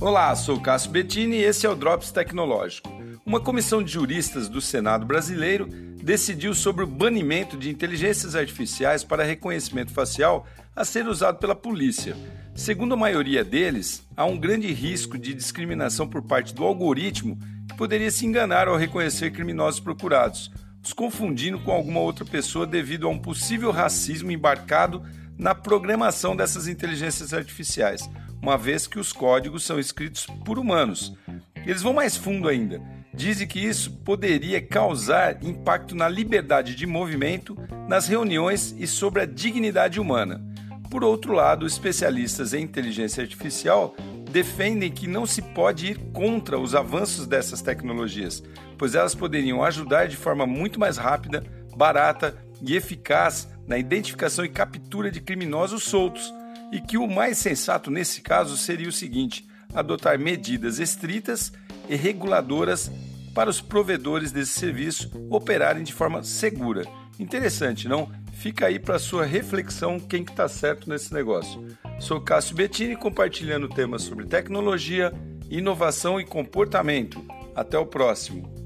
Olá, sou Cássio Bettini e esse é o Drops Tecnológico. Uma comissão de juristas do Senado brasileiro decidiu sobre o banimento de inteligências artificiais para reconhecimento facial a ser usado pela polícia. Segundo a maioria deles, há um grande risco de discriminação por parte do algoritmo que poderia se enganar ao reconhecer criminosos procurados, os confundindo com alguma outra pessoa devido a um possível racismo embarcado na programação dessas inteligências artificiais uma vez que os códigos são escritos por humanos. Eles vão mais fundo ainda. Dizem que isso poderia causar impacto na liberdade de movimento, nas reuniões e sobre a dignidade humana. Por outro lado, especialistas em inteligência artificial defendem que não se pode ir contra os avanços dessas tecnologias, pois elas poderiam ajudar de forma muito mais rápida, barata e eficaz na identificação e captura de criminosos soltos, e que o mais sensato nesse caso seria o seguinte: adotar medidas estritas e reguladoras para os provedores desse serviço operarem de forma segura. Interessante, não? Fica aí para sua reflexão quem que está certo nesse negócio. Sou Cássio Bettini compartilhando temas sobre tecnologia, inovação e comportamento. Até o próximo.